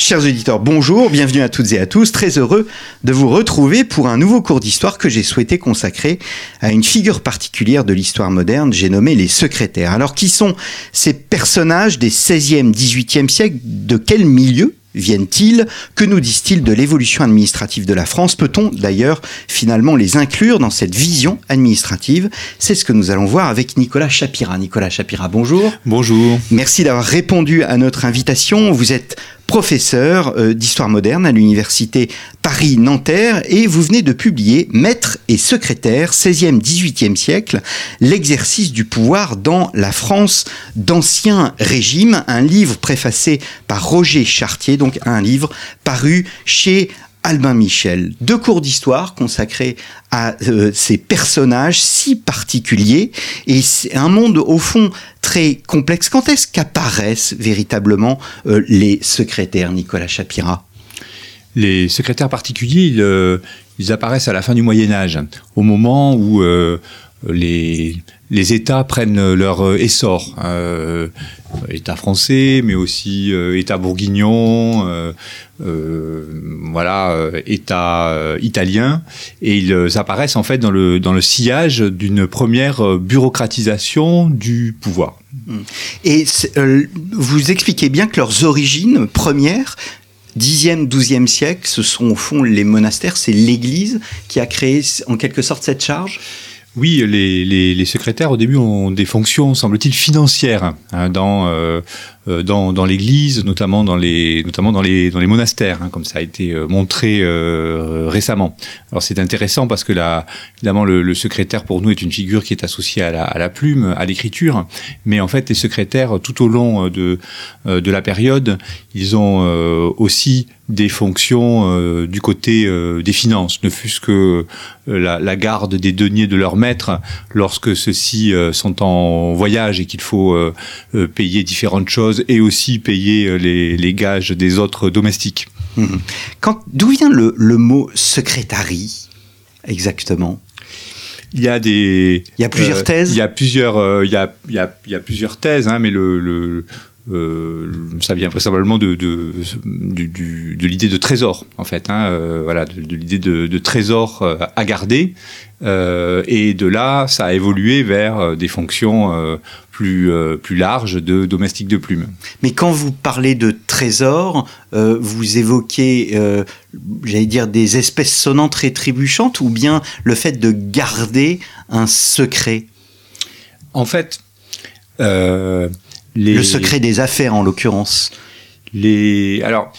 Chers auditeurs, bonjour, bienvenue à toutes et à tous. Très heureux de vous retrouver pour un nouveau cours d'histoire que j'ai souhaité consacrer à une figure particulière de l'histoire moderne, j'ai nommé les secrétaires. Alors qui sont ces personnages des 16e, 18e siècles? De quel milieu? Viennent-ils? Que nous disent-ils de l'évolution administrative de la France? Peut-on d'ailleurs finalement les inclure dans cette vision administrative? C'est ce que nous allons voir avec Nicolas Chapira. Nicolas Chapira, bonjour. Bonjour. Merci d'avoir répondu à notre invitation. Vous êtes professeur euh, d'histoire moderne à l'université Paris-Nanterre et vous venez de publier Maître et secrétaire 16e 18e siècle, l'exercice du pouvoir dans la France d'ancien régime, un livre préfacé par Roger Chartier, donc un livre paru chez Albin Michel, deux cours d'histoire consacrés à euh, ces personnages si particuliers. Et c'est un monde au fond très complexe. Quand est-ce qu'apparaissent véritablement euh, les secrétaires, Nicolas Chapira? Les secrétaires particuliers, euh, ils, apparaissent à la fin du Moyen Âge, au moment où les, les États prennent leur essor. Euh, État français, mais aussi euh, État bourguignon, euh, euh voilà, État italien, et ils apparaissent en fait dans le, dans le sillage d'une première bureaucratisation du pouvoir. Et vous expliquez bien que leurs origines premières 10e, 12e siècle, ce sont au fond les monastères, c'est l'Église qui a créé en quelque sorte cette charge? Oui, les, secrétaires au début ont des fonctions, semble-t-il, financières hein, dans, euh, dans, dans l'Église, notamment dans les notamment dans les dans les monastères, hein, comme ça a été euh, montré récemment. Alors c'est intéressant parce que là, évidemment, le, secrétaire pour nous est une figure qui est associée à la, à la plume, à l'écriture, mais en fait les secrétaires tout au long de de la période, ils ont aussi des fonctions euh, du côté euh, des finances, ne fût-ce que euh, la, la, garde des deniers de leur maître lorsque ceux-ci sont en voyage et qu'il faut payer différentes choses et aussi payer les, les gages des autres domestiques. Mmh. D'où vient le, le mot secrétarie exactement? Il y a des. Il y a plusieurs thèses? Il y a plusieurs. il, y a, il, y a, il y a plusieurs thèses, hein, mais le, le, euh, ça vient vraisemblablement de, de, de, de l'idée de trésor, en fait. Hein, euh, voilà, de, l'idée de, trésor euh, à garder. Et de là, ça a évolué vers des fonctions plus, plus larges de domestique de plume. Mais quand vous parlez de trésor, vous évoquez, j'allais dire, des espèces sonnantes rétribuchantes ou bien le fait de garder un secret? En fait, le secret des affaires, en l'occurrence. Les... Alors,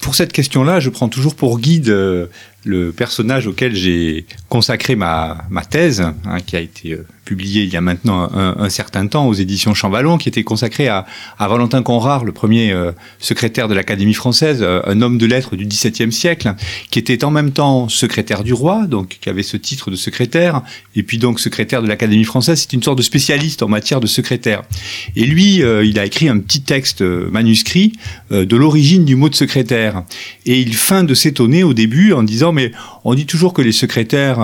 pour cette question-là, je prends toujours pour guide euh, le personnage auquel j'ai consacré ma, ma thèse, hein, qui a été euh, publié il y a maintenant un, certain temps aux éditions Champvallon, qui était consacré à, à Valentin Conrart, le premier euh, secrétaire de l'Académie française, euh, un homme de lettres du XVIIe siècle, qui était en même temps secrétaire du roi, donc qui avait ce titre de secrétaire, et puis donc secrétaire de l'Académie française. C'est une sorte de spécialiste en matière de secrétaire. Et lui, euh, il a écrit un petit texte manuscrit de l'origine du mot de secrétaire. Et il feint de s'étonner au début en disant, mais on dit toujours que les secrétaires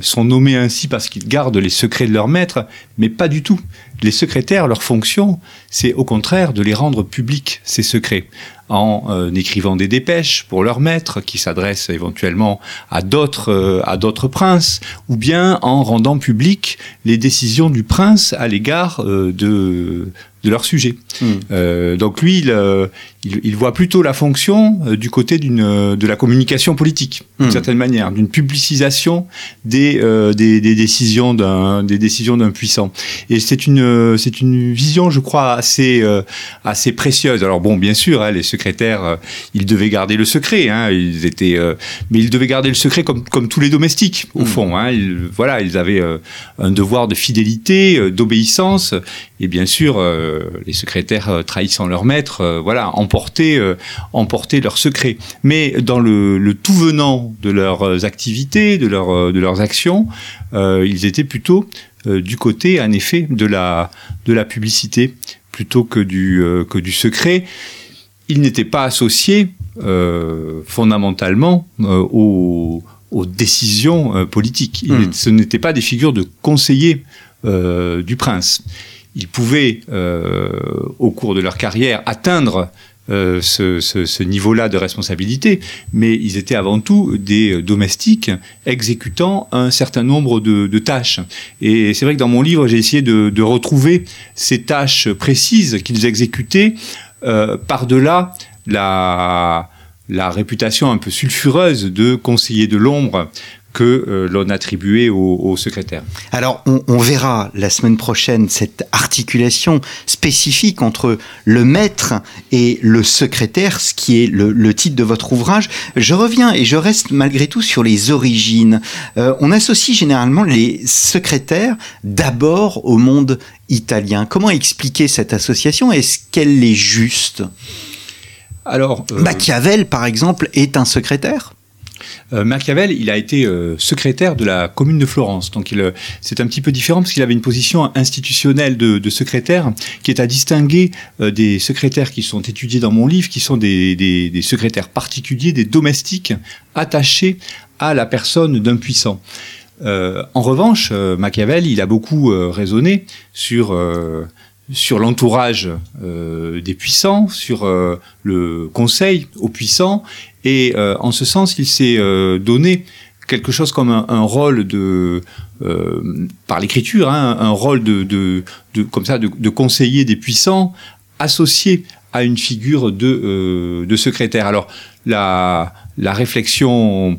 sont nommés ainsi parce qu'ils gardent les secrets de leur maître, mais pas du tout. Les secrétaires, leur fonction, c'est au contraire de les rendre publics, ces secrets, en euh, écrivant des dépêches pour leur maître, qui s'adressent éventuellement à d'autres euh, à d'autres princes, ou bien en rendant publiques les décisions du prince à l'égard euh, de de leur sujet. Hmm. donc lui, il, il, voit plutôt la fonction du côté d'une de la communication politique, d'une hmm. certaine manière, d'une publicisation des, des, des décisions d'un des décisions d'un puissant. Et c'est une c'est une vision, je crois, assez assez précieuse. Alors bon, bien sûr, hein, les secrétaires, euh, ils devaient garder le secret. Hein, ils étaient, euh, mais ils devaient garder le secret comme, comme tous les domestiques, au hmm. fond. Hein, ils, voilà, ils avaient euh, un devoir de fidélité, d'obéissance. Et bien sûr, les secrétaires trahissant leur maître, voilà, emportaient, emportaient leur secret. Mais dans le, le, tout venant de leurs activités, de, leur, de leurs actions, ils étaient plutôt du côté, en effet, de la, de la publicité plutôt que du, que du secret. Il n'était pas associé fondamentalement aux, aux, décisions politiques. Hmm. Ce n'étaient pas des figures de conseillers du prince. Ils pouvaient, au cours de leur carrière, atteindre euh, ce, niveau-là de responsabilité, mais ils étaient avant tout des domestiques exécutant un certain nombre de, tâches. Et c'est vrai que dans mon livre, j'ai essayé de, retrouver ces tâches précises qu'ils exécutaient euh, par-delà la, la réputation un peu sulfureuse de conseiller de l'ombre que euh, l'on attribuait au, secrétaire. Alors, on, verra la semaine prochaine cette articulation spécifique entre le maître et le secrétaire, ce qui est le, titre de votre ouvrage. Je reviens et je reste malgré tout sur les origines. Euh, on associe généralement les secrétaires d'abord au monde italien. Comment expliquer cette association? Est-ce qu'elle est juste? Alors, euh, Machiavel, par exemple, est un secrétaire? Machiavel, il a été euh, secrétaire de la commune de Florence. Donc euh, c'est un petit peu différent parce qu'il avait une position institutionnelle de, secrétaire qui est à distinguer des secrétaires qui sont étudiés dans mon livre, qui sont des, secrétaires particuliers, des domestiques attachés à la personne d'un puissant. en revanche, Machiavel, il a beaucoup raisonné sur sur l'entourage des puissants, sur le conseil aux puissants, et euh, en ce sens, il s'est euh, donné quelque chose comme un, rôle de euh, par l'écriture, hein, un rôle de, de, de, comme ça de, de, conseiller des puissants associé à une figure de, de secrétaire. Alors la, la réflexion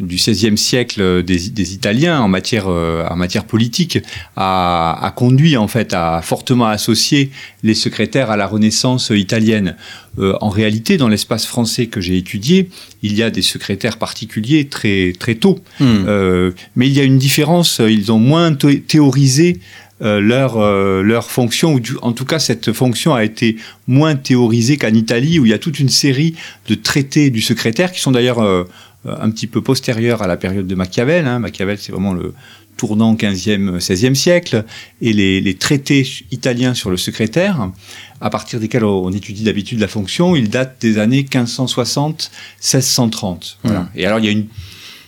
du XVIe siècle des, des, Italiens en matière, en matière politique a, a, conduit en fait à fortement associer les secrétaires à la Renaissance italienne. Euh, en réalité, dans l'espace français que j'ai étudié, il y a des secrétaires particuliers très, très tôt. Hmm. Euh, mais il y a une différence, ils ont moins théorisé euh, leur, leur fonction, ou en tout cas cette fonction a été moins théorisée qu'en Italie, où il y a toute une série de traités du secrétaire qui sont d'ailleurs un petit peu postérieurs à la période de Machiavel. Hein. Machiavel, c'est vraiment le tournant 15e, 16e siècle, et les, les traités italiens sur le secrétaire à partir desquels on étudie d'habitude la fonction, il date des années 1560-1630. Voilà. Mmh. Et alors, il y a une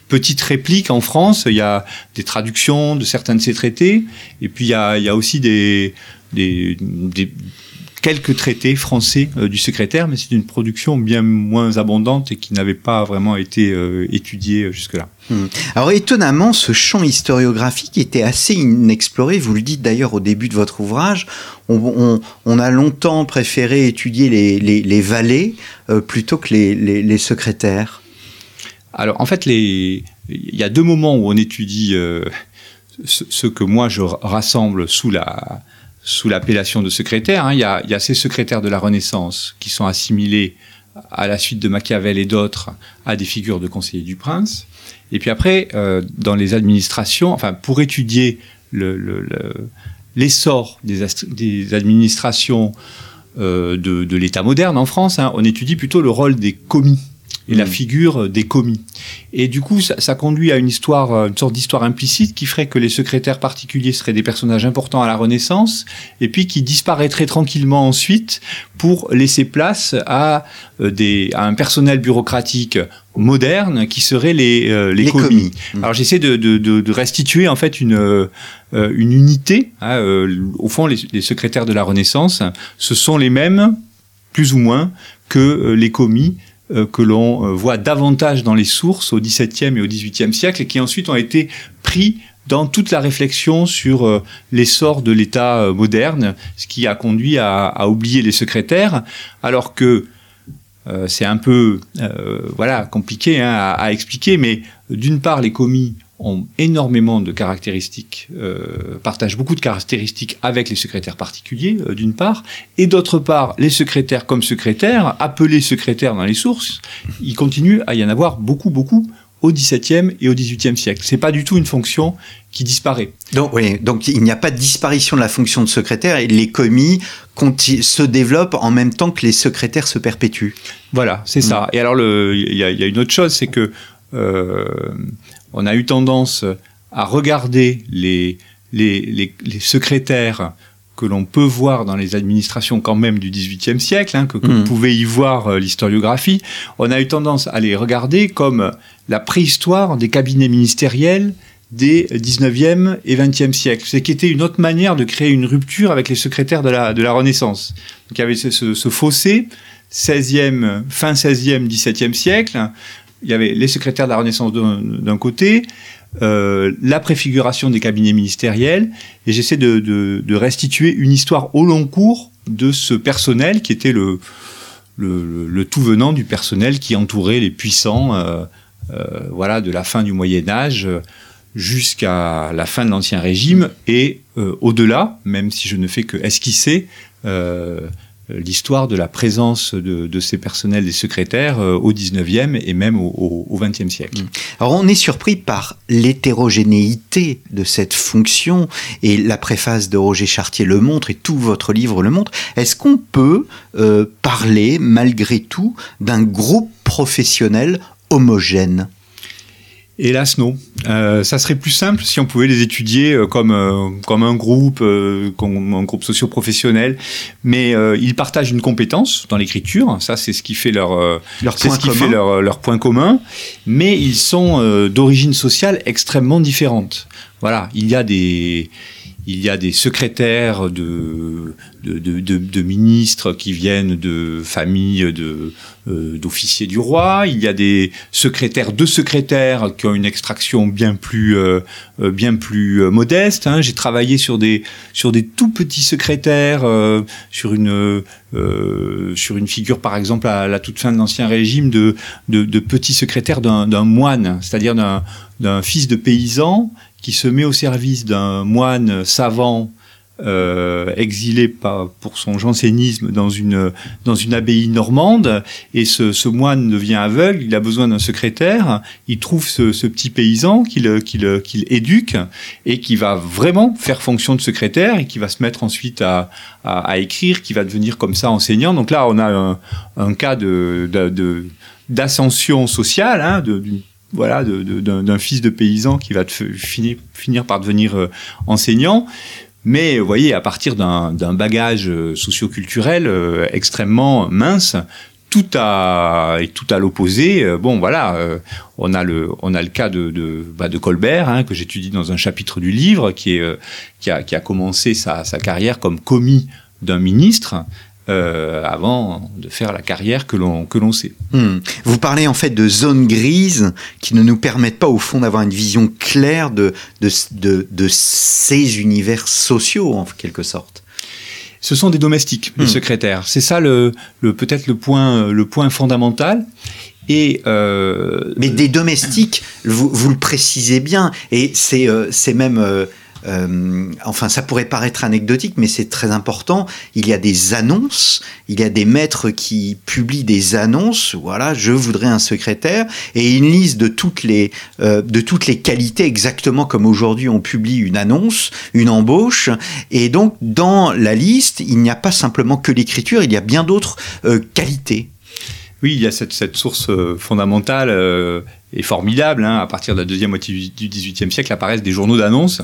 petite réplique en France, il y a des traductions de certains de ces traités, et puis il y a, il y a aussi des, des, des quelques traités français euh, du secrétaire, mais c'est une production bien moins abondante et qui n'avait pas vraiment été euh, étudiée euh, jusque-là. Hmm. Alors étonnamment, ce champ historiographique était assez inexploré. Vous le dites d'ailleurs au début de votre ouvrage. On, a longtemps préféré étudier les, les, valets plutôt que les, les, secrétaires. Alors en fait, il y a deux moments où on étudie ce, que moi je rassemble sous la sous l'appellation de secrétaire. Hein. Il, y a, ces secrétaires de la Renaissance qui sont assimilés à la suite de Machiavel et d'autres à des figures de conseillers du prince. Et puis après, euh, dans les administrations, enfin pour étudier l'essor des, des, administrations euh, de, l'État moderne en France, hein, on étudie plutôt le rôle des commis et la mm. figure des commis. Et du coup, ça, conduit à une histoire, euh, une sorte d'histoire implicite qui ferait que les secrétaires particuliers seraient des personnages importants à la Renaissance, et puis qui disparaîtraient tranquillement ensuite pour laisser place à, euh, des, à un personnel bureaucratique moderne qui serait les, euh, les, commis. Mm. Alors j'essaie de, de, de, restituer en fait une, une unité. Hein, au fond, les, les secrétaires de la Renaissance, ce sont les mêmes, plus ou moins, que les commis euh, que l'on euh, voit davantage dans les sources au XVIIe et au XVIIIe siècle et qui ensuite ont été pris dans toute la réflexion sur euh, l'essor de l'État moderne, ce qui a conduit à, oublier les secrétaires, alors que c'est un peu voilà compliqué hein, à, expliquer, mais d'une part les commis ont énormément de caractéristiques, euh, partagent beaucoup de caractéristiques avec les secrétaires particuliers, euh, d'une part, et d'autre part, les secrétaires comme secrétaires, appelés secrétaires dans les sources, il continue à y en avoir beaucoup, beaucoup au XVIIe et au XVIIIe siècle. C'est pas du tout une fonction qui disparaît. Donc, oui, donc il n'y a pas de disparition de la fonction de secrétaire et les commis se développent en même temps que les secrétaires se perpétuent. Voilà, c'est ça. Mm. Et alors, il y, y, a une autre chose, c'est que on a eu tendance à regarder les, les, les, les secrétaires que l'on peut voir dans les administrations quand même du XVIIIe siècle, hein, que, que vous Mm. pouvez y voir euh, l'historiographie, on a eu tendance à les regarder comme la préhistoire des cabinets ministériels des 19e et 20e siècles. C'est qui était une autre manière de créer une rupture avec les secrétaires de la, de la Renaissance. Donc il y avait ce, ce, ce fossé, 16e, fin 16e, 17e siècle. Il y avait les secrétaires de la Renaissance d'un côté, euh, la préfiguration des cabinets ministériels, et j'essaie de, restituer une histoire au long cours de ce personnel qui était le, tout venant du personnel qui entourait les puissants, euh, euh, voilà, de la fin du Moyen Âge jusqu'à la fin de l'Ancien Régime et au-delà, même si je ne fais que esquisser l'histoire de la présence de, ces personnels des secrétaires euh, au 19e et même au, au, au 20e siècle. Alors on est surpris par l'hétérogénéité de cette fonction et la préface de Roger Chartier le montre et tout votre livre le montre. Est-ce qu'on peut euh, parler malgré tout d'un groupe professionnel homogène? Hélas, non. Euh, ça serait plus simple si on pouvait les étudier euh, comme, euh, comme un groupe, euh, comme un groupe socio-professionnel. Mais euh, ils partagent une compétence dans l'écriture. Ça, c'est ce qui fait leur, euh, Leur point ce qui commun fait leur, leur point commun. Mais ils sont euh, d'origine sociale extrêmement différente. Voilà, il y a des il y a des secrétaires de, ministres qui viennent de familles euh, d'officiers du roi. Il y a des secrétaires de secrétaires qui ont une extraction bien plus, euh, euh, modeste. hein. J'ai travaillé sur des, sur des tout petits secrétaires, sur une, figure par exemple à la toute fin de l'Ancien Régime de, de, de petits secrétaires d'un, moine, c'est-à-dire d'un fils de paysan qui se met au service d'un moine savant euh, exilé par, pour son jansénisme dans une, dans une abbaye normande, et ce, ce moine devient aveugle, il a besoin d'un secrétaire, il trouve ce, ce petit paysan qu'il qu'il qu'il éduque, et qui va vraiment faire fonction de secrétaire, et qui va se mettre ensuite à, à, à écrire, qui va devenir comme ça enseignant. Donc là, on a un, un cas de, de, d'ascension sociale, hein, d'une- voilà, d'un fils de paysan qui va finir, par devenir euh, enseignant. Mais vous voyez, à partir d'un bagage euh, socioculturel euh, extrêmement mince, tout à et tout à l'opposé. euh, bon, voilà, on a le on a le cas de de, bah, de Colbert hein, que j'étudie dans un chapitre du livre, qui a commencé sa carrière comme commis d'un ministre. Euh, avant de faire la carrière que l'on que l'on sait. Hmm. Vous parlez en fait de zones grises qui ne nous permettent pas au fond d'avoir une vision claire de, de, de, de ces univers sociaux en quelque sorte. Ce sont des domestiques, les Hmm. secrétaires. C'est ça le, le peut-être le point le point fondamental. Et euh, Mais des domestiques, vous, vous le précisez bien, et c'est euh, c'est même... euh, enfin, ça pourrait paraître anecdotique, mais c'est très important. Il y a des annonces, il y a des maîtres qui publient des annonces. Voilà, je voudrais un secrétaire et une liste de toutes les euh, de toutes les qualités, exactement comme aujourd'hui on publie une annonce, une embauche. Et donc, dans la liste, il n'y a pas simplement que l'écriture, il y a bien d'autres euh, qualités. Oui, il y a cette, source fondamentale et formidable. Hein, à partir de la deuxième moitié du XVIIIe siècle apparaissent des journaux d'annonces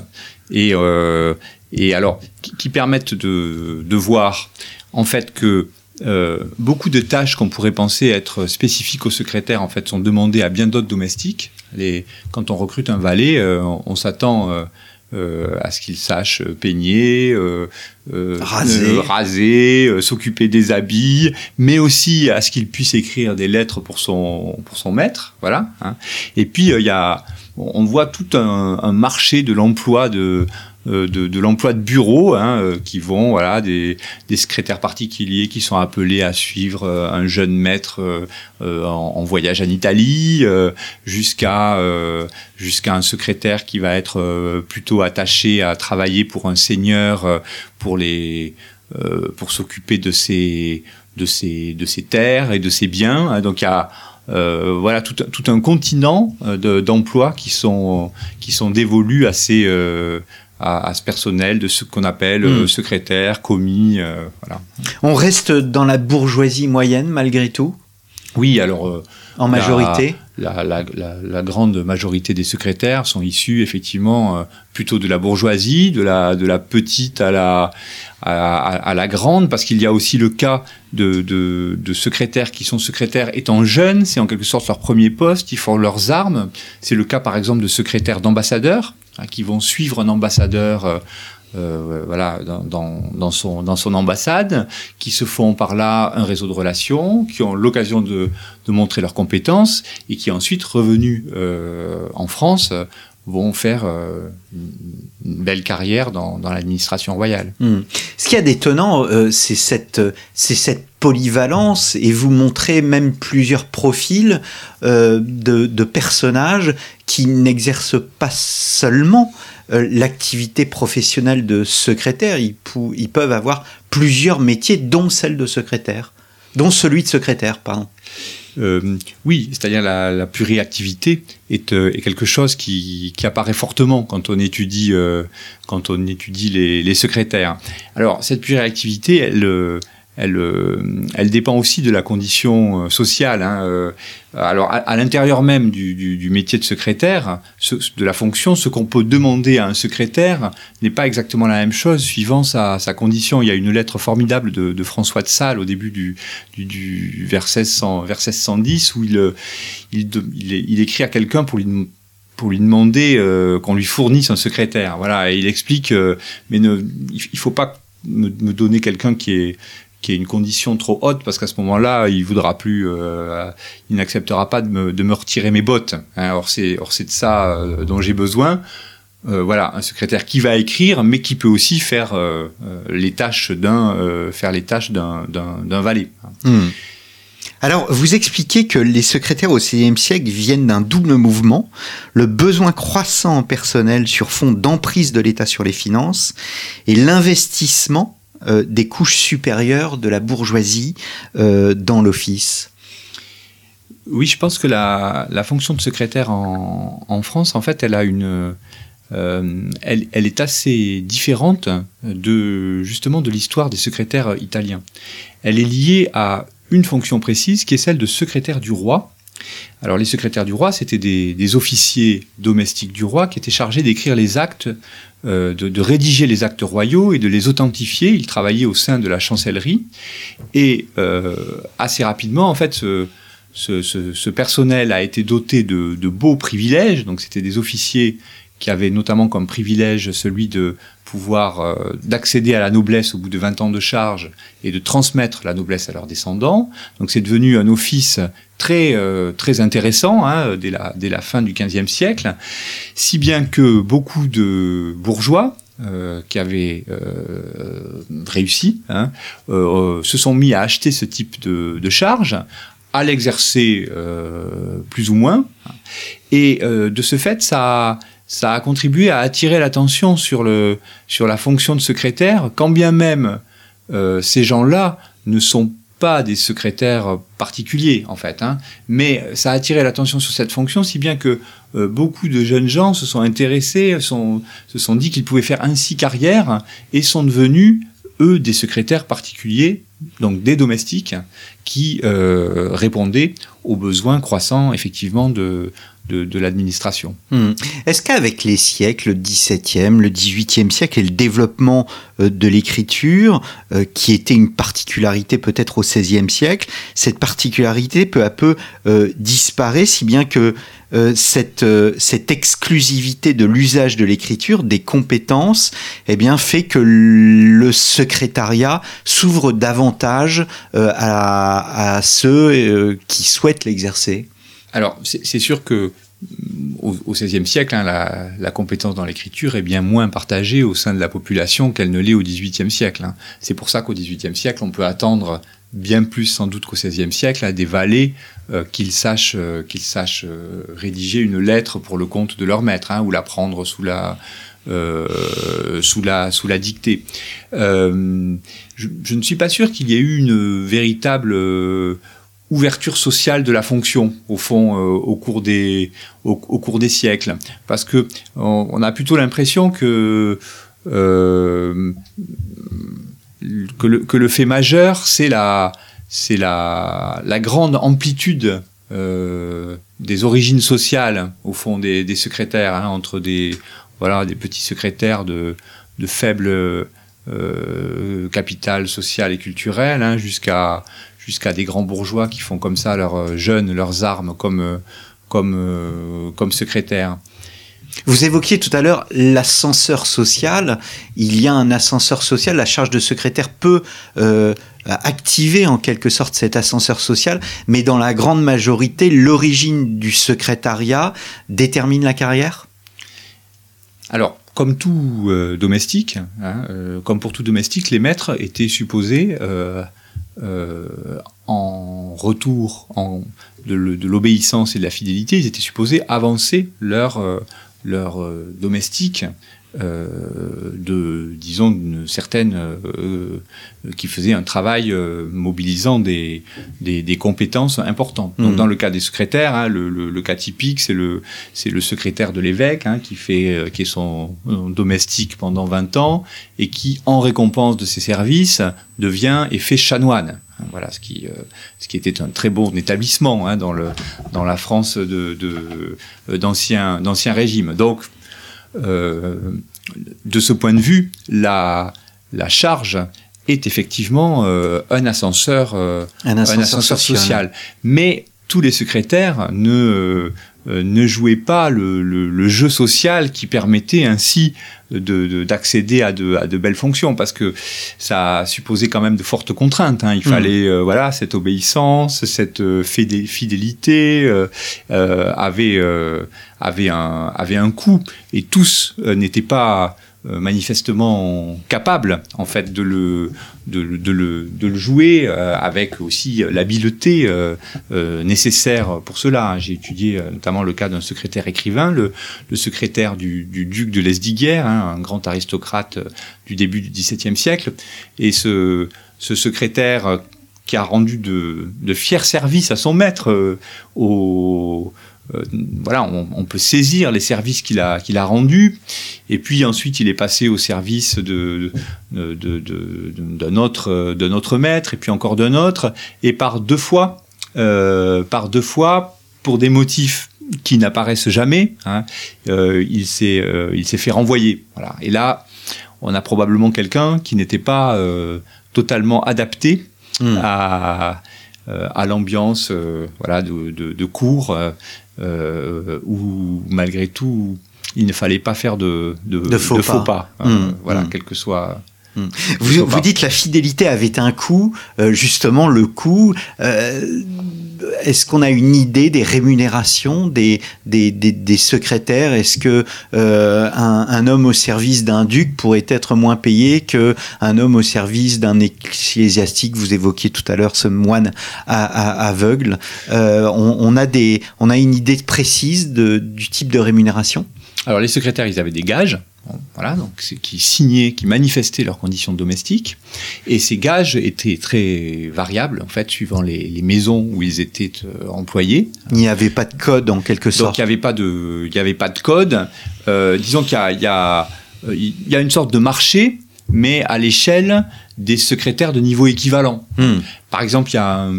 et, euh, et alors qui, qui permettent de, de voir en fait que euh, beaucoup de tâches qu'on pourrait penser être spécifiques aux secrétaires en fait sont demandées à bien d'autres domestiques. Les, quand on recrute un valet, euh, on, on s'attend euh, à ce qu'il sache peigner, euh, euh, Raser. euh, raser, euh, s'occuper des habits, mais aussi à ce qu'il puisse écrire des lettres pour son pour son maître, voilà. hein. Et puis euh, il y a, on voit tout un, un marché de l'emploi de de, de l'emploi de bureau hein, euh, qui vont voilà des, secrétaires particuliers qui sont appelés à suivre euh, un jeune maître euh, euh, en, voyage en Italie euh, jusqu'à euh, jusqu'à un secrétaire qui va être euh, plutôt attaché à travailler pour un seigneur euh, pour les euh, pour s'occuper de ses de ses de ses terres et de ses biens hein. donc il y a euh, voilà tout, un- tout un continent euh, de- d'emplois qui sont qui sont dévolus à ces euh, à, à ce personnel de ce qu'on appelle euh, Mm. secrétaire, commis, euh, voilà. On reste dans la bourgeoisie moyenne malgré tout? Oui, alors. Euh, en majorité? La, la, la, grande majorité des secrétaires sont issus effectivement euh, plutôt de la bourgeoisie, de la, de la petite à la, à, à la grande, parce qu'il y a aussi le cas de, de, de, secrétaires qui sont secrétaires étant jeunes, c'est en quelque sorte leur premier poste, ils font leurs armes. C'est le cas par exemple de secrétaires d'ambassadeurs hein, qui vont suivre un ambassadeur euh, euh, voilà, dans, dans, son, dans son ambassade, qui se font par là un réseau de relations, qui ont l'occasion de, de montrer leurs compétences et qui ensuite, revenus euh, en France, vont faire euh, une belle carrière dans, dans l'administration royale. Hmm. Ce qui est d'étonnant, euh, c'est cette, c'est cette polyvalence et vous montrez même plusieurs profils euh, de, personnages qui n'exercent pas seulement euh, l'activité professionnelle de secrétaire. Ils, ils, peuvent avoir plusieurs métiers, dont celle de secrétaire, dont celui de secrétaire, pardon. Euh, oui, c'est-à-dire la, la pluriactivité est, quelque chose qui, qui, apparaît fortement quand on étudie, quand on étudie les, les, secrétaires. Alors cette pluriactivité, elle, elle, euh, elle dépend aussi de la condition euh, sociale. Hein. Euh, alors, à, l'intérieur même du, métier de secrétaire, de la fonction, ce qu'on peut demander à un secrétaire n'est pas exactement la même chose suivant sa, condition. Il y a une lettre formidable de, François de Sales au début du, du, du verset, 100, verset 110 où il, écrit à quelqu'un pour lui demander qu'on lui fournisse un secrétaire. Voilà, et il explique, euh, mais ne, faut pas me donner quelqu'un qui est qui est une condition trop haute parce qu'à ce moment-là, il voudra plus, euh, il n'acceptera pas de me, retirer mes bottes. Hein. Or c'est, de ça euh, dont j'ai besoin. Euh, voilà, un secrétaire qui va écrire, mais qui peut aussi faire les tâches d'un, faire les tâches d'un, d'un valet. Hmm. Alors, vous expliquez que les secrétaires au XVIe siècle viennent d'un double mouvement, le besoin croissant en personnel sur fond d'emprise de l'État sur les finances et l'investissement euh, des couches supérieures de la bourgeoisie euh, dans l'office Oui, je pense que la, fonction de secrétaire en, France, en fait, elle a une... Euh, elle, est assez différente de justement de l'histoire des secrétaires italiens. Elle est liée à une fonction précise qui est celle de secrétaire du roi. Alors les secrétaires du roi, c'était des, officiers domestiques du roi qui étaient chargés d'écrire les actes euh, de, rédiger les actes royaux et de les authentifier. Il travaillait au sein de la chancellerie et euh, assez rapidement, en fait, ce, personnel a été doté de, de beaux privilèges. Donc, c'était des officiers qui avaient notamment comme privilège celui de euh, d'accéder à la noblesse au bout de 20 ans de charge et de transmettre la noblesse à leurs descendants. Donc c'est devenu un office très euh, très intéressant hein, dès, la, dès la fin du XVe siècle, si bien que beaucoup de bourgeois euh, qui avaient euh, réussi hein, euh, se sont mis à acheter ce type de, de charge, à l'exercer plus ou moins, et de ce fait ça ça a contribué à attirer l'attention sur, la fonction de secrétaire, quand bien même euh, ces gens-là ne sont pas des secrétaires particuliers en fait, hein, mais ça a attiré l'attention sur cette fonction si bien que euh, beaucoup de jeunes gens se sont intéressés, se sont dit qu'ils pouvaient faire ainsi carrière et sont devenus eux des secrétaires particuliers, donc des domestiques, qui euh, répondaient aux besoins croissants effectivement de, de, l'administration. Mmh. Est-ce qu'avec les siècles, le XVIIe, le XVIIIe siècle et le développement euh, de l'écriture, euh, qui était une particularité peut-être au XVIe siècle, cette particularité peu à peu euh, disparaît, si bien que cette, exclusivité de l'usage de l'écriture, des compétences, eh bien, fait que le secrétariat s'ouvre davantage à, ceux qui souhaitent l'exercer? Alors, c'est sûr que au, au XVIe siècle, hein, la, compétence dans l'écriture est bien moins partagée au sein de la population qu'elle ne l'est au XVIIIe siècle. Hein. C'est pour ça qu'au XVIIIe siècle, on peut attendre bien plus sans doute qu'au XVIe siècle à des valets euh, qu'ils sachent, euh, qu'ils sachent euh, rédiger une lettre pour le compte de leur maître hein, ou la prendre sous la, euh, sous la sous la dictée. Je, ne suis pas sûr qu'il y ait eu une véritable ouverture sociale de la fonction au fond euh, au cours des au, cours des siècles. Parce que on, a plutôt l'impression que euh, que le, que le fait majeur c'est la c'est la, la grande amplitude euh, des origines sociales au fond des, des secrétaires hein, entre des voilà des petits secrétaires de, de faible capital social et culturel hein, jusqu'à jusqu'à des grands bourgeois qui font comme ça leurs jeunes leurs armes comme euh, comme euh, comme secrétaires. Vous évoquiez tout à l'heure l'ascenseur social. Il y a un ascenseur social. La charge de secrétaire peut euh, activer en quelque sorte cet ascenseur social, mais dans la grande majorité, l'origine du secrétariat détermine la carrière? Alors, comme tout euh, domestique, hein, euh, comme pour tout domestique, les maîtres étaient supposés, euh, euh en retour en, de, l'obéissance et de la fidélité, ils étaient supposés avancer leur, euh, leur domestique euh, de, disons, d'une certaine, euh, qui faisait un travail euh, mobilisant des, des, des, compétences importantes. Donc, mmh. dans le cas des secrétaires, hein, le, le, le, cas typique, c'est le, c'est le secrétaire de l'évêque hein, qui fait, qui est son domestique pendant 20 ans et qui, en récompense de ses services, devient et fait chanoine. Voilà ce qui, euh, ce qui était un très bon établissement hein, dans, le, dans la France de, de, d'ancien, d'ancien régime. Donc, euh, de ce point de vue, la, la charge est effectivement euh, un ascenseur, euh, un ascenseur, un ascenseur social. social. Mais tous les secrétaires ne euh, ne jouaient pas le, le, le, jeu social qui permettait ainsi d'accéder de, de, à, de, à de belles fonctions parce que ça supposait quand même de fortes contraintes. Hein. Il mmh. fallait euh, voilà cette obéissance, cette euh, fidélité euh, euh, avait avait un avait un coût et tous n'étaient pas euh, manifestement capable en fait de le de, de le, de le jouer euh, avec aussi l'habileté euh, euh, nécessaire pour cela. J'ai étudié euh, notamment le cas d'un secrétaire écrivain, le, le secrétaire du, du, duc de Lesdiguières, hein, un grand aristocrate du début du XVIIe siècle, et ce, ce secrétaire qui a rendu de, de fiers services à son maître au euh, voilà, on, on, peut saisir les services qu'il a, qu'il a rendus. Et puis ensuite, il est passé au service de, de, de, autre, de notre maître, et puis encore d'un autre. Et par deux fois, euh, par deux fois, pour des motifs qui n'apparaissent jamais, hein, euh, il s'est, euh, fait renvoyer. Voilà. Et là, on a probablement quelqu'un qui n'était pas euh, totalement adapté mmh. à euh, à l'ambiance euh, voilà de, de, de cours euh, où malgré tout il ne fallait pas faire de, de, de faux de pas, faux pas mmh. euh, voilà mmh. quel que soit Mmh. Vous, vous, dites la fidélité avait un coût, euh, justement le coût. Euh, Est-ce qu'on a une idée des rémunérations des, des, des, des secrétaires? Est-ce que euh, un, un, homme au service d'un duc pourrait être moins payé que un homme au service d'un ecclésiastique? Vous évoquiez tout à l'heure ce moine à, à, aveugle. On, on, a des, on a une idée précise de, du type de rémunération? Alors les secrétaires, ils avaient des gages voilà, donc qui signaient, qui manifestaient leurs conditions domestiques, et ces gages étaient très variables en fait suivant les, les maisons où ils étaient euh, employés. Il n'y avait pas de code en quelque sorte. Donc il n'y avait pas de, il n'y avait pas de code. Euh, disons qu'il y a, il y a, euh, y a une sorte de marché, mais à l'échelle des secrétaires de niveau équivalent. Hmm. Par exemple, il y a un,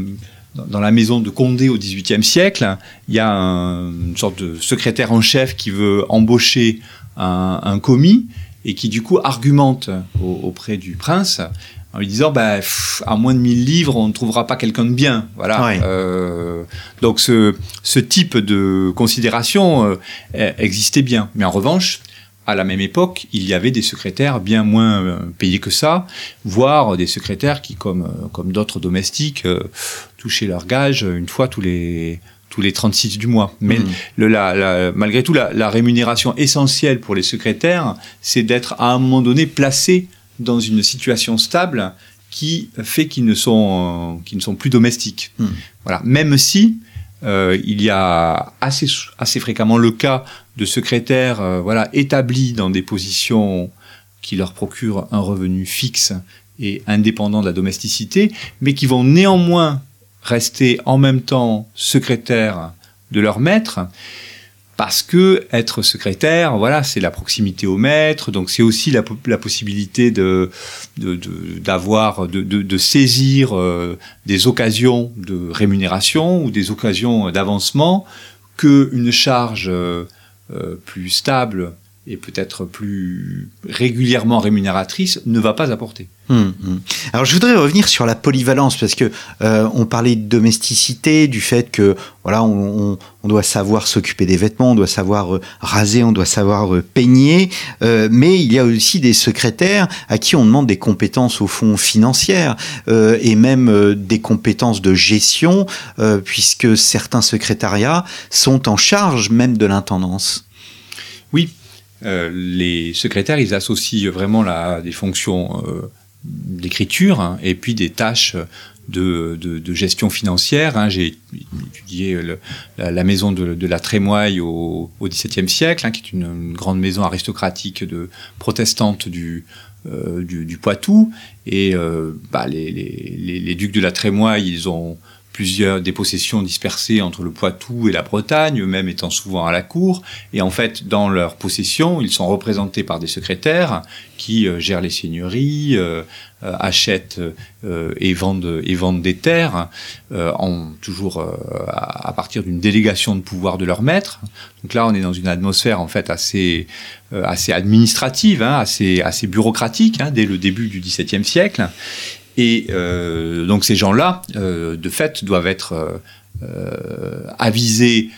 dans la maison de Condé au XVIIIe siècle, il y a un, une sorte de secrétaire en chef qui veut embaucher un, un, commis et qui du coup argumente au, auprès du prince en lui disant bah, pff, à moins de 1000 livres on ne trouvera pas quelqu'un de bien. Voilà. Euh, donc ce, ce type de considération euh, existait bien. Mais en revanche à la même époque, il y avait des secrétaires bien moins euh, payés que ça, voire des secrétaires qui, comme, comme d'autres domestiques, euh, touchaient leur gage une fois tous les, tous les 36 du mois. Mais mmh. le, la, la, malgré tout, la, la, rémunération essentielle pour les secrétaires, c'est d'être à un moment donné placé dans une situation stable qui fait qu'ils ne sont, qu'ils ne sont plus domestiques. Mmh. Voilà. Même si euh, il y a assez, assez fréquemment le cas de secrétaires euh, voilà, établis dans des positions qui leur procurent un revenu fixe et indépendant de la domesticité, mais qui vont néanmoins rester en même temps secrétaires de leur maître, parce que être secrétaire, voilà, c'est la proximité au maître, donc c'est aussi la, possibilité de d'avoir, de, saisir euh, des occasions de rémunération ou des occasions d'avancement que une charge euh, plus stable et peut-être plus régulièrement rémunératrice ne va pas apporter. Hum, hum. Alors je voudrais revenir sur la polyvalence parce que euh, on parlait de domesticité, du fait que voilà on, on doit savoir s'occuper des vêtements, on doit savoir euh, raser, on doit savoir euh, peigner, mais il y a aussi des secrétaires à qui on demande des compétences au fond financières et même des compétences de gestion puisque certains secrétariats sont en charge même de l'intendance. Oui, euh, les secrétaires, ils associent vraiment la, des fonctions euh, d'écriture hein, et puis des tâches de, de, gestion financière. Hein. J'ai étudié la, maison de, la Trémoille au, XVIIe siècle, hein, qui est une, grande maison aristocratique de protestante du, euh, du, Poitou. Et bah, les, les, ducs de la Trémoille, ils ont plusieurs des possessions dispersées entre le Poitou et la Bretagne, eux-mêmes étant souvent à la cour. Et en fait, dans leurs possessions, ils sont représentés par des secrétaires qui euh, gèrent les seigneuries, euh, euh achètent euh, et, vendent, et vendent des terres, euh, en, toujours à, à, partir d'une délégation de pouvoir de leur maître. Donc là, on est dans une atmosphère en fait assez, assez administrative, hein, assez, assez bureaucratique, hein, dès le début du XVIIe siècle. Et euh, donc ces gens-là, euh, de fait, doivent être euh, avisés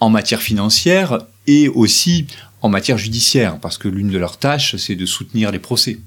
en matière financière et aussi en matière judiciaire, parce que l'une de leurs tâches, c'est de soutenir les procès.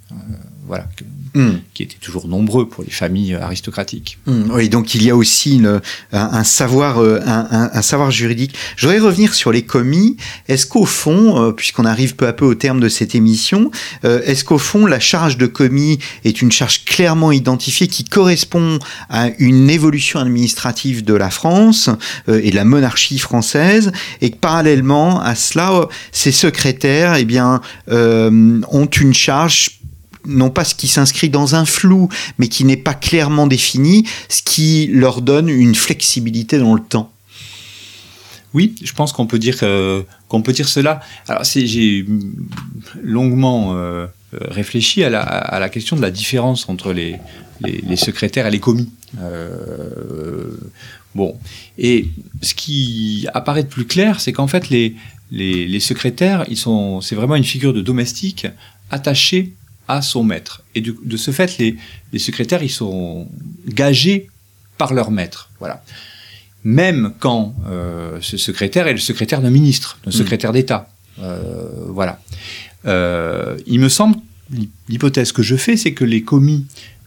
Voilà, mmh. qui étaient toujours nombreux pour les familles aristocratiques. Mmh, oui, donc il y a aussi une, un, un, savoir, un, un, savoir juridique. Je voudrais revenir sur les commis. Est-ce qu'au fond, euh, puisqu'on arrive peu à peu au terme de cette émission, euh, est-ce qu'au fond la charge de commis est une charge clairement identifiée qui correspond à une évolution administrative de la France euh, et de la monarchie française, et que parallèlement à cela, ces secrétaires, eh bien, ont une charge non pas ce qui s'inscrit dans un flou, mais qui n'est pas clairement défini, ce qui leur donne une flexibilité dans le temps. Oui, je pense qu'on peut dire euh, qu'on peut dire cela. Alors j'ai longuement euh, réfléchi à la, à la, question de la différence entre les, les, secrétaires et les commis. Euh, bon, et ce qui apparaît de plus clair, c'est qu'en fait les, les, les secrétaires, ils sont, c'est vraiment une figure de domestique attachée à son maître. Et de, de ce fait, les, les, secrétaires, ils sont gagés par leur maître. Voilà. Même quand euh, ce secrétaire est le secrétaire d'un ministre, d'un secrétaire mmh. d'État. Euh, voilà. Euh, il me semble, l'hypothèse que je fais, c'est que les commis,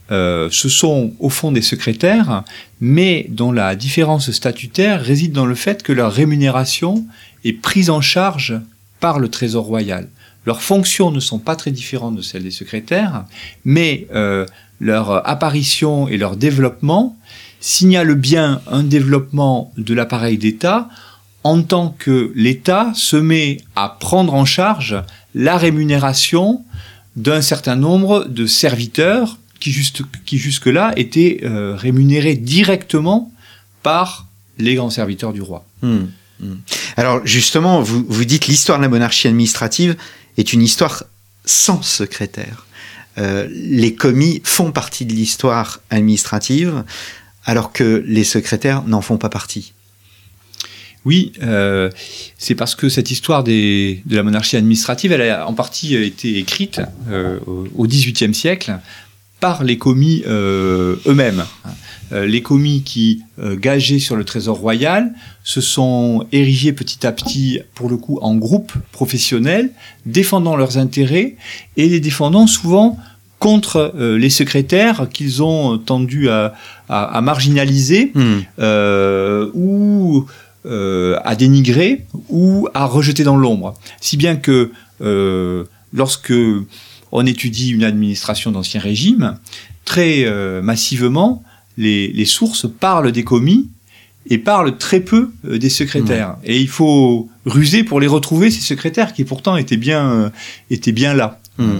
ce sont au fond des secrétaires, mais dont la différence statutaire réside dans le fait que leur rémunération est prise en charge par le Trésor royal. Leurs fonctions ne sont pas très différentes de celles des secrétaires, mais euh, leur apparition et leur développement signalent bien un développement de l'appareil d'État en tant que l'État se met à prendre en charge la rémunération d'un certain nombre de serviteurs qui, jusque-là étaient euh, rémunérés directement par les grands serviteurs du roi. Mmh. Alors justement, vous, vous dites l'histoire de la monarchie administrative, est une histoire sans secrétaire. Euh, les commis font partie de l'histoire administrative, alors que les secrétaires n'en font pas partie. Oui, euh, c'est parce que cette histoire de la monarchie administrative, elle a en partie été écrite euh, au XVIIIe siècle par les commis euh, eux-mêmes. Euh, les commis qui, euh, gagés sur le trésor royal, se sont érigés petit à petit, pour le coup, en groupe professionnel, défendant leurs intérêts et les défendant souvent contre euh, les secrétaires qu'ils ont tendu à, à, à marginaliser mmh. ou à dénigrer ou à rejeter dans l'ombre. Si bien que lorsque on étudie une administration d'ancien régime, très massivement, les, les, sources parlent des commis et parlent très peu euh, des secrétaires. Mmh. Et il faut ruser pour les retrouver, ces secrétaires qui pourtant étaient bien, euh, étaient bien là. Mmh.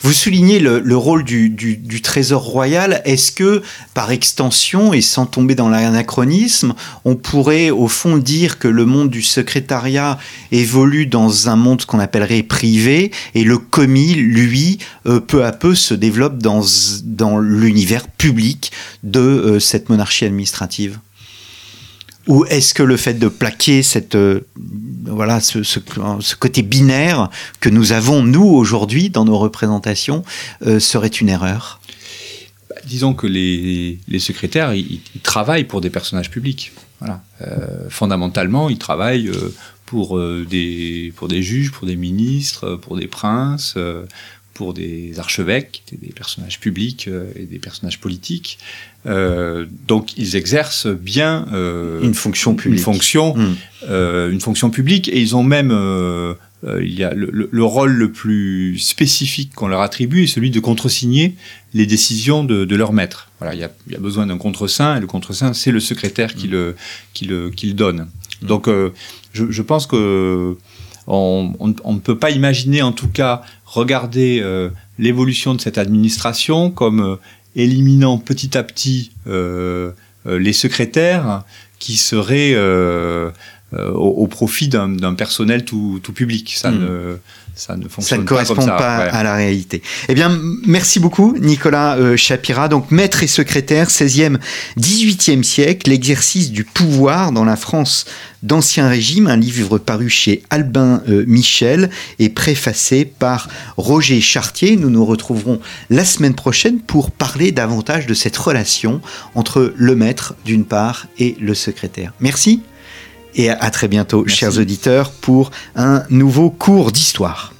Vous soulignez le, rôle du, Trésor royal. Est-ce que, par extension, et sans tomber dans l'anachronisme, on pourrait au fond dire que le monde du secrétariat évolue dans un monde qu'on appellerait privé, et le commis, lui, euh, peu à peu se développe dans, l'univers public de euh, cette monarchie administrative? Ou est-ce que le fait de plaquer cette, euh, voilà, ce, ce, côté binaire que nous avons, nous, aujourd'hui, dans nos représentations, euh, serait une erreur? Bah, Disons que les, les secrétaires, ils, travaillent pour des personnages publics. Voilà. Euh, fondamentalement, ils travaillent pour, des, pour des juges, pour des ministres, pour des princes, pour des archevêques, des personnages publics euh, et des personnages politiques. Euh, donc ils exercent bien euh, une fonction publique. Une fonction, hmm. une fonction publique, et ils ont même il y a le, rôle le plus spécifique qu'on leur attribue est celui de contresigner les décisions de, leur maître. Voilà, il y a, il y a besoin d'un contreseing, et le contreseing, c'est le secrétaire qui, hmm. le, qui, le, qui le donne. Donc, je, je, pense que on, ne peut pas imaginer, en tout cas, regarder euh, l'évolution de cette administration comme euh, éliminant petit à petit euh, les secrétaires qui seraient au, profit d'un personnel tout, public. Ça hmm. ne ça ne fonctionne ça ne correspond pas, à la réalité. Eh bien, merci beaucoup, Nicolas euh, Chapira. Donc, maître et secrétaire, 16e, 18e siècle, l'exercice du pouvoir dans la France d'Ancien Régime, un livre paru chez Albin euh, Michel et préfacé par Roger Chartier. Nous nous retrouverons la semaine prochaine pour parler davantage de cette relation entre le maître d'une part et le secrétaire. Merci et à très bientôt, chers auditeurs, pour un nouveau cours d'histoire.